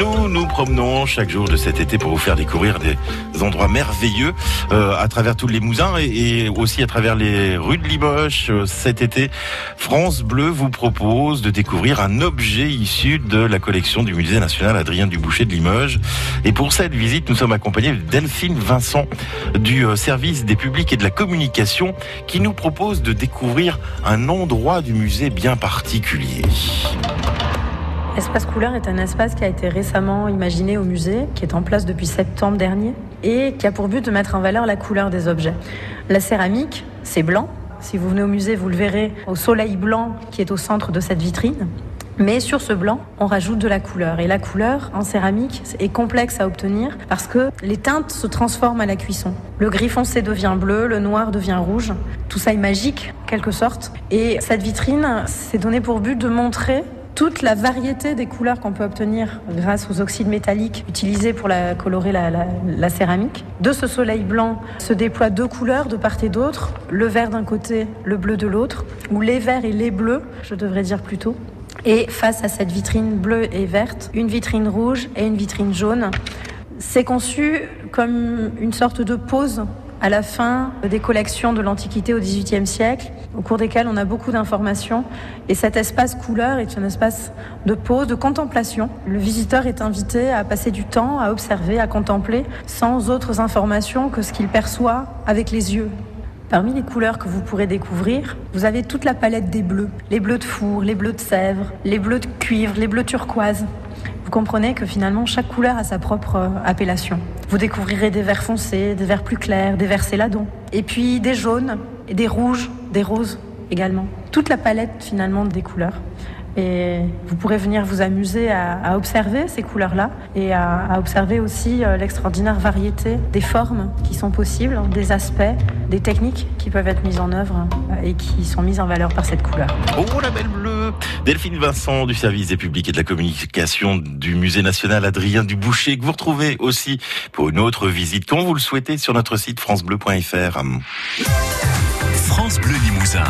Nous nous promenons chaque jour de cet été pour vous faire découvrir des endroits merveilleux euh, à travers tous les mousins et, et, aussi à travers les rues de Limoges. Euh, cet été, France Bleu vous propose de découvrir un objet issu de la collection du musée national Adrien Duboucher de Limoges. Et pour cette visite, nous sommes accompagnés de Delphine Vincent du euh, service des publics et de la communication qui nous propose de découvrir un endroit du musée bien particulier. Espace Couleur est un espace qui a été récemment imaginé au musée, qui est en place depuis septembre dernier et qui a pour but de mettre en valeur la couleur des objets. La céramique, c'est blanc. Si vous venez au musée, vous le verrez au soleil blanc qui est au centre de cette vitrine. Mais sur ce blanc, on rajoute de la couleur. Et la couleur en céramique est complexe à obtenir parce que les teintes se transforment à la cuisson. Le gris foncé devient bleu, le noir devient rouge. Tout ça est magique, en quelque sorte. Et cette vitrine s'est donné pour but de montrer toute la variété des couleurs qu'on peut obtenir grâce aux oxydes métalliques utilisés pour la, colorer la, la, céramique. De ce soleil blanc se déploient deux couleurs de part et d'autre, le vert d'un côté, le bleu de l'autre, ou les verts et les bleus, je devrais dire plutôt. Et face à cette vitrine bleue et verte, une vitrine rouge et une vitrine jaune. C'est conçu comme une sorte de pause à la fin des collections de l'Antiquité au XVIIIe siècle, au cours desquelles on a beaucoup d'informations. Et cet espace couleur est un espace de pause, de contemplation. Le visiteur est invité à passer du temps, à observer, à contempler, sans autres informations que ce qu'il perçoit avec les yeux. Parmi les couleurs que vous pourrez découvrir, vous avez toute la palette des bleus. Les bleus de four, les bleus de sèvres, les bleus de cuivre, les bleus turquoise. Vous comprenez que finalement chaque couleur a sa propre appellation. Vous découvrirez des verts foncés, des verts plus clairs, des verts céladons, et puis des jaunes, et des rouges, des roses également. Toute la palette finalement des couleurs. Et vous pourrez venir vous amuser à, à observer ces couleurs-là et à, à, observer aussi euh, l'extraordinaire variété des formes qui sont possibles, des aspects, des techniques qui peuvent être mises en œuvre euh, et qui sont mises en valeur par cette couleur. Oh la belle bleue Delphine Vincent du service des publics et de la communication du musée national Adrien Duboucher que vous retrouvez aussi pour une autre visite quand vous le souhaitez sur notre site francebleu.fr. France Bleu Limousin.